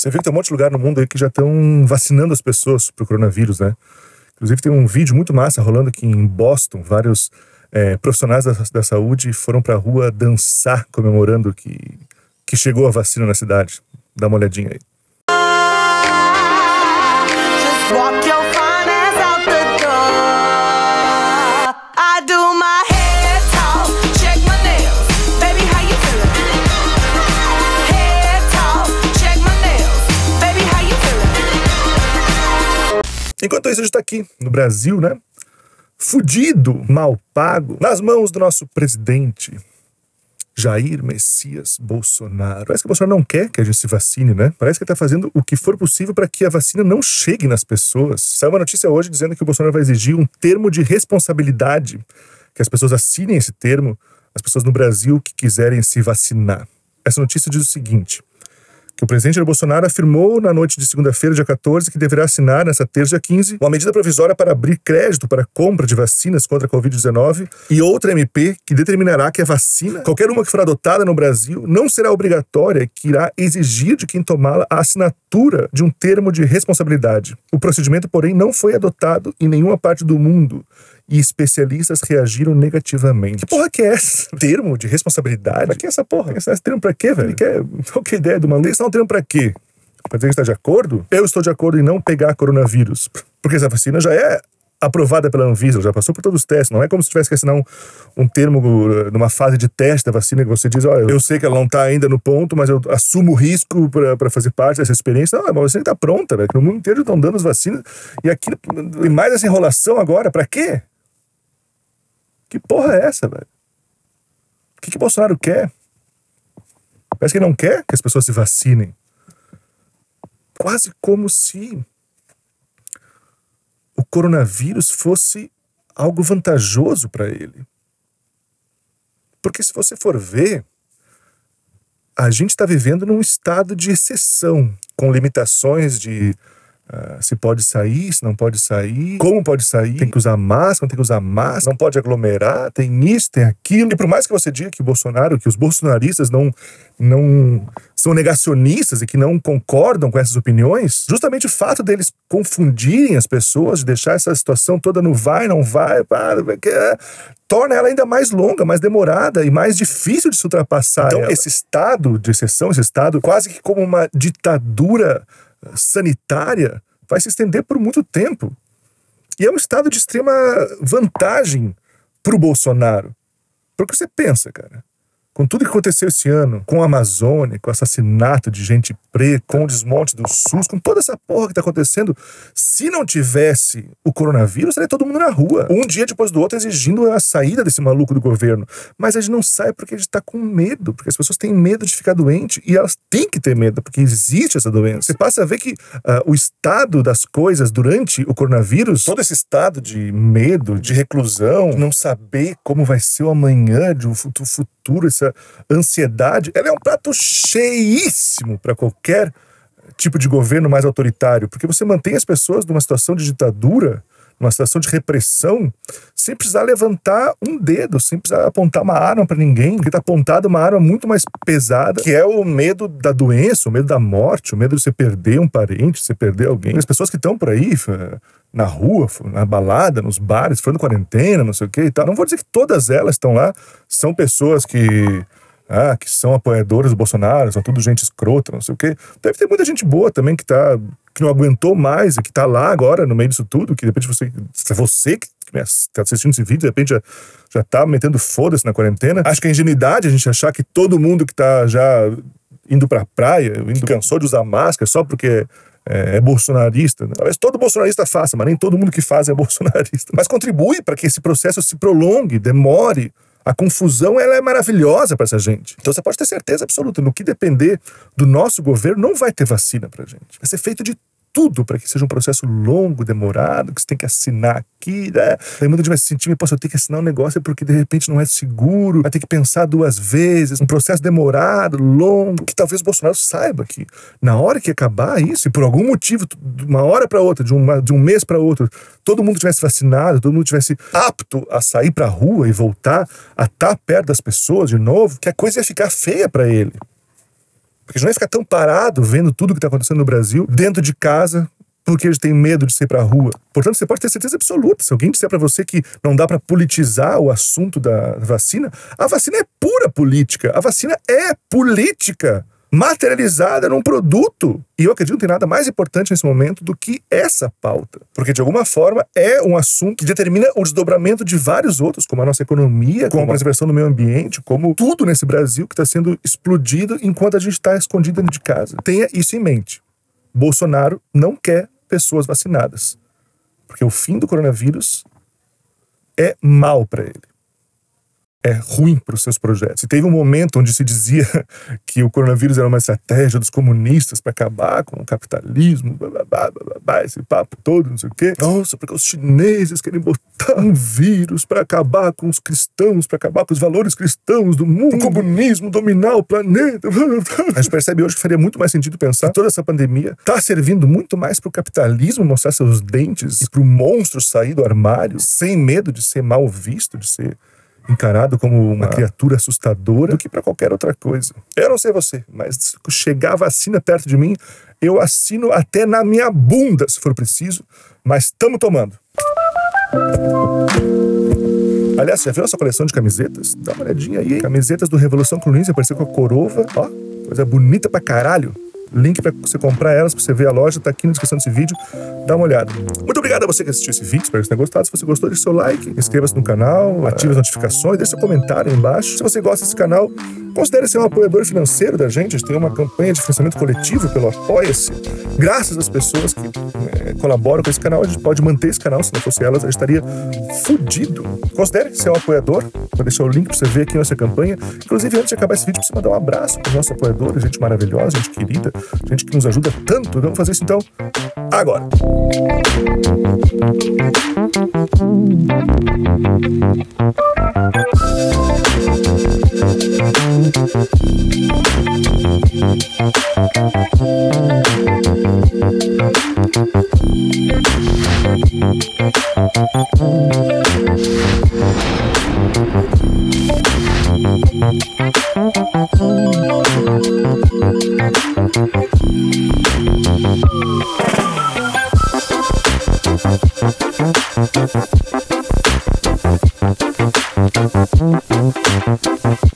Você vê que tem um monte de lugar no mundo aí que já estão vacinando as pessoas pro coronavírus, né? Inclusive tem um vídeo muito massa rolando aqui em Boston, vários é, profissionais da, da saúde foram pra rua dançar comemorando que, que chegou a vacina na cidade. Dá uma olhadinha aí. I do my Enquanto isso, a gente tá aqui no Brasil, né? Fudido, mal pago, nas mãos do nosso presidente Jair Messias Bolsonaro. Parece que o Bolsonaro não quer que a gente se vacine, né? Parece que ele tá fazendo o que for possível para que a vacina não chegue nas pessoas. Saiu uma notícia hoje dizendo que o Bolsonaro vai exigir um termo de responsabilidade, que as pessoas assinem esse termo, as pessoas no Brasil que quiserem se vacinar. Essa notícia diz o seguinte: que o presidente Jair Bolsonaro afirmou na noite de segunda-feira, dia 14, que deverá assinar nessa terça, dia 15, uma medida provisória para abrir crédito para compra de vacinas contra a Covid-19 e outra MP que determinará que a vacina, qualquer uma que for adotada no Brasil, não será obrigatória, que irá exigir de quem tomá-la a assinatura de um termo de responsabilidade. O procedimento, porém, não foi adotado em nenhuma parte do mundo e especialistas reagiram negativamente. Que porra que é essa? Termo de responsabilidade? Pra que essa porra? Esse termo pra quê, velho? Quer... Qual que é a ideia do maluco? Esse é um termo pra quê? Pra dizer que está de acordo? Eu estou de acordo em não pegar coronavírus. Porque essa vacina já é aprovada pela Anvisa, já passou por todos os testes. Não é como se tivesse que assinar um, um termo uh, numa fase de teste da vacina que você diz, olha, eu sei que ela não está ainda no ponto, mas eu assumo o risco para fazer parte dessa experiência. Não, a vacina está pronta, velho. No mundo inteiro estão dando as vacinas. E aqui, e mais essa enrolação agora, para quê? Que porra é essa, velho? O que, que Bolsonaro quer? Parece que ele não quer que as pessoas se vacinem. Quase como se o coronavírus fosse algo vantajoso para ele. Porque se você for ver, a gente está vivendo num estado de exceção, com limitações de Uh, se pode sair, se não pode sair, como pode sair, tem que usar máscara, não tem que usar máscara, não pode aglomerar, tem isso, tem aquilo. E por mais que você diga que o Bolsonaro, que os bolsonaristas não, não são negacionistas e que não concordam com essas opiniões, justamente o fato deles confundirem as pessoas, de deixar essa situação toda no vai, não vai, para, é, torna ela ainda mais longa, mais demorada e mais difícil de se ultrapassar. Então, ela. esse estado de exceção, esse estado quase que como uma ditadura sanitária vai se estender por muito tempo. E é um estado de extrema vantagem para o Bolsonaro. Porque você pensa, cara, com tudo que aconteceu esse ano, com a Amazônia, com o assassinato de gente preta, com o desmonte do SUS, com toda essa porra que tá acontecendo, se não tivesse o coronavírus, estaria todo mundo na rua, um dia depois do outro, exigindo a saída desse maluco do governo. Mas a gente não sai porque a gente tá com medo, porque as pessoas têm medo de ficar doente e elas têm que ter medo, porque existe essa doença. Você passa a ver que uh, o estado das coisas durante o coronavírus, todo esse estado de medo, de reclusão, não saber como vai ser o amanhã, de um futuro, essa ansiedade, ela é um prato cheíssimo para qualquer tipo de governo mais autoritário, porque você mantém as pessoas numa situação de ditadura, numa situação de repressão, sem precisar levantar um dedo, sem precisar apontar uma arma para ninguém, porque está apontada uma arma muito mais pesada, que é o medo da doença, o medo da morte, o medo de você perder um parente, de você perder alguém. As pessoas que estão por aí, na rua, na balada, nos bares, fazendo quarentena, não sei o que e tal. Não vou dizer que todas elas estão lá, são pessoas que. Ah, que são apoiadoras do Bolsonaro, são tudo gente escrota, não sei o quê. Deve ter muita gente boa também que tá, que não aguentou mais e que tá lá agora no meio disso tudo, que de repente você, é você que está assistindo esse vídeo, de repente já, já tá metendo foda-se na quarentena. Acho que é ingenuidade a gente achar que todo mundo que tá já indo pra praia, indo cansou de usar máscara só porque é, é bolsonarista. Né? Talvez todo bolsonarista faça, mas nem todo mundo que faz é bolsonarista. Mas contribui para que esse processo se prolongue, demore. A confusão ela é maravilhosa para essa gente. Então você pode ter certeza absoluta, no que depender do nosso governo, não vai ter vacina para gente. Vai ser feito de tudo para que seja um processo longo, demorado, que você tem que assinar aqui. Né? Aí muita gente vai se sentir, posso tenho que assinar um negócio porque de repente não é seguro, vai ter que pensar duas vezes, um processo demorado, longo, que talvez o Bolsonaro saiba que na hora que acabar isso, e por algum motivo, de uma hora para outra, de, uma, de um mês para outro, todo mundo tivesse vacinado, todo mundo tivesse apto a sair para a rua e voltar a estar perto das pessoas de novo, que a coisa ia ficar feia para ele. Porque a gente não vai ficar tão parado vendo tudo que está acontecendo no Brasil, dentro de casa, porque gente tem medo de sair para a rua. Portanto, você pode ter certeza absoluta. Se alguém disser para você que não dá para politizar o assunto da vacina, a vacina é pura política. A vacina é política materializada num produto. E eu acredito que não tem nada mais importante nesse momento do que essa pauta. Porque, de alguma forma, é um assunto que determina o desdobramento de vários outros, como a nossa economia, como a preservação do meio ambiente, como tudo nesse Brasil que está sendo explodido enquanto a gente está escondido dentro de casa. Tenha isso em mente. Bolsonaro não quer pessoas vacinadas. Porque o fim do coronavírus é mal para ele é ruim para os seus projetos. Se teve um momento onde se dizia que o coronavírus era uma estratégia dos comunistas para acabar com o capitalismo, blá, blá, blá, blá, blá, esse papo todo, não sei o quê. Nossa, porque os chineses querem botar um vírus para acabar com os cristãos, para acabar com os valores cristãos do mundo, o comunismo dominar o planeta. A gente percebe hoje que faria muito mais sentido pensar que toda essa pandemia está servindo muito mais para o capitalismo mostrar seus dentes e para o monstro sair do armário sem medo de ser mal visto, de ser encarado como uma criatura assustadora do que para qualquer outra coisa. Eu não sei você, mas chegar a vacina perto de mim, eu assino até na minha bunda, se for preciso, mas estamos tomando. Aliás, já viu essa coleção de camisetas? Dá uma olhadinha aí. Camisetas do Revolução Clunice, apareceu com a Corova. Ó, coisa bonita pra caralho. Link para você comprar elas, para você ver a loja, tá aqui na descrição desse vídeo. Dá uma olhada. Muito obrigado a você que assistiu esse vídeo, espero que você tenha gostado. Se você gostou, deixe seu like, inscreva-se no canal, ative as notificações, deixe seu comentário aí embaixo. Se você gosta desse canal, considere ser um apoiador financeiro da gente. A gente tem uma campanha de financiamento coletivo pelo Apoia-se. Graças às pessoas que eh, colaboram com esse canal, a gente pode manter esse canal. Se não fosse elas, a gente estaria fudido. Considere ser um apoiador. Vou deixar o link para você ver aqui nossa campanha. Inclusive, antes de acabar esse vídeo, você mandar um abraço para os nossos apoiadores, gente maravilhosa, gente querida, gente que nos ajuda tanto. Vamos fazer isso então agora.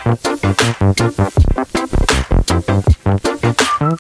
Thank